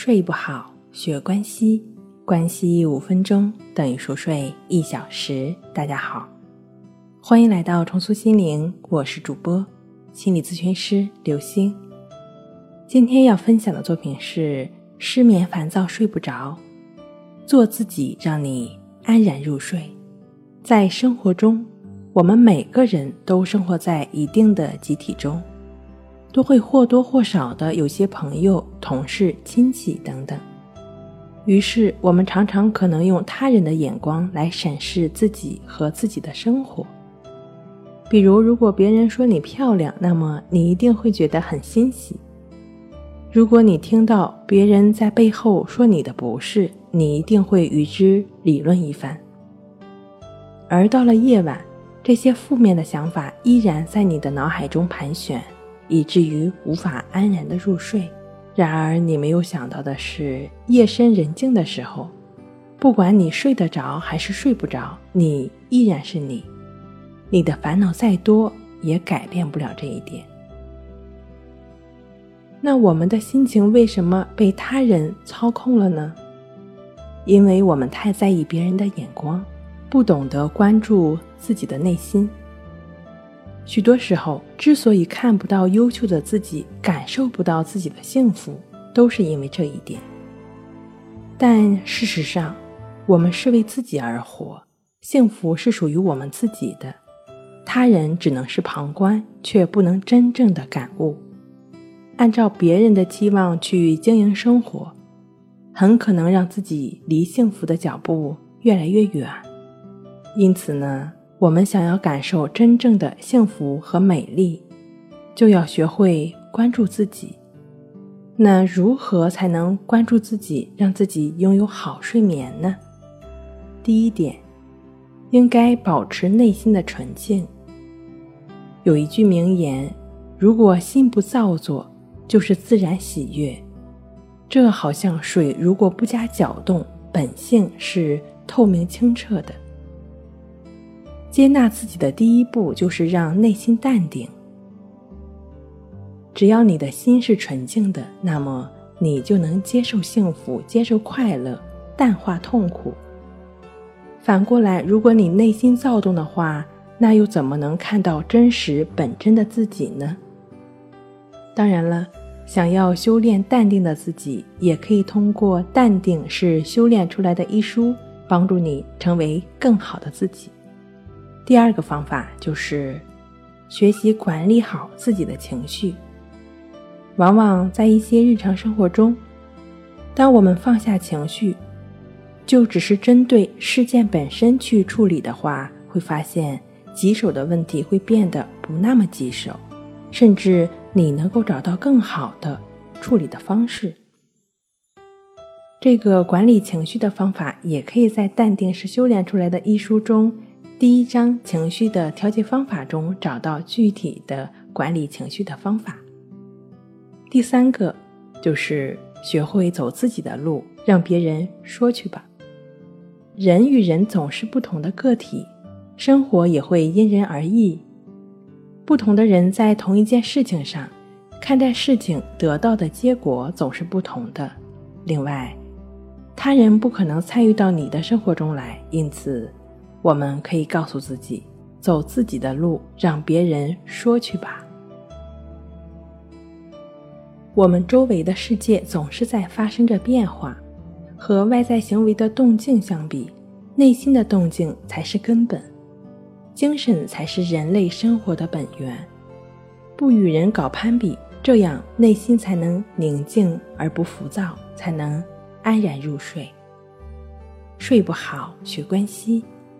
睡不好，学关西，关西五分钟等于熟睡一小时。大家好，欢迎来到重塑心灵，我是主播心理咨询师刘星。今天要分享的作品是失眠、烦躁、睡不着，做自己，让你安然入睡。在生活中，我们每个人都生活在一定的集体中。都会或多或少的有些朋友、同事、亲戚等等，于是我们常常可能用他人的眼光来审视自己和自己的生活。比如，如果别人说你漂亮，那么你一定会觉得很欣喜；如果你听到别人在背后说你的不是，你一定会与之理论一番。而到了夜晚，这些负面的想法依然在你的脑海中盘旋。以至于无法安然的入睡。然而，你没有想到的是，夜深人静的时候，不管你睡得着还是睡不着，你依然是你。你的烦恼再多，也改变不了这一点。那我们的心情为什么被他人操控了呢？因为我们太在意别人的眼光，不懂得关注自己的内心。许多时候，之所以看不到优秀的自己，感受不到自己的幸福，都是因为这一点。但事实上，我们是为自己而活，幸福是属于我们自己的，他人只能是旁观，却不能真正的感悟。按照别人的期望去经营生活，很可能让自己离幸福的脚步越来越远。因此呢？我们想要感受真正的幸福和美丽，就要学会关注自己。那如何才能关注自己，让自己拥有好睡眠呢？第一点，应该保持内心的纯净。有一句名言：“如果心不造作，就是自然喜悦。”这好像水，如果不加搅动，本性是透明清澈的。接纳自己的第一步就是让内心淡定。只要你的心是纯净的，那么你就能接受幸福，接受快乐，淡化痛苦。反过来，如果你内心躁动的话，那又怎么能看到真实本真的自己呢？当然了，想要修炼淡定的自己，也可以通过《淡定是修炼出来的》一书，帮助你成为更好的自己。第二个方法就是学习管理好自己的情绪。往往在一些日常生活中，当我们放下情绪，就只是针对事件本身去处理的话，会发现棘手的问题会变得不那么棘手，甚至你能够找到更好的处理的方式。这个管理情绪的方法，也可以在《淡定是修炼出来的》一书中。第一章情绪的调节方法中找到具体的管理情绪的方法。第三个就是学会走自己的路，让别人说去吧。人与人总是不同的个体，生活也会因人而异。不同的人在同一件事情上看待事情，得到的结果总是不同的。另外，他人不可能参与到你的生活中来，因此。我们可以告诉自己，走自己的路，让别人说去吧。我们周围的世界总是在发生着变化，和外在行为的动静相比，内心的动静才是根本，精神才是人类生活的本源。不与人搞攀比，这样内心才能宁静而不浮躁，才能安然入睡。睡不好，学关西。